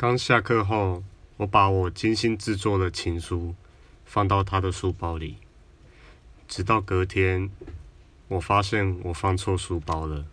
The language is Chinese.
刚下课后，我把我精心制作的情书放到他的书包里，直到隔天我发现我放错书包了。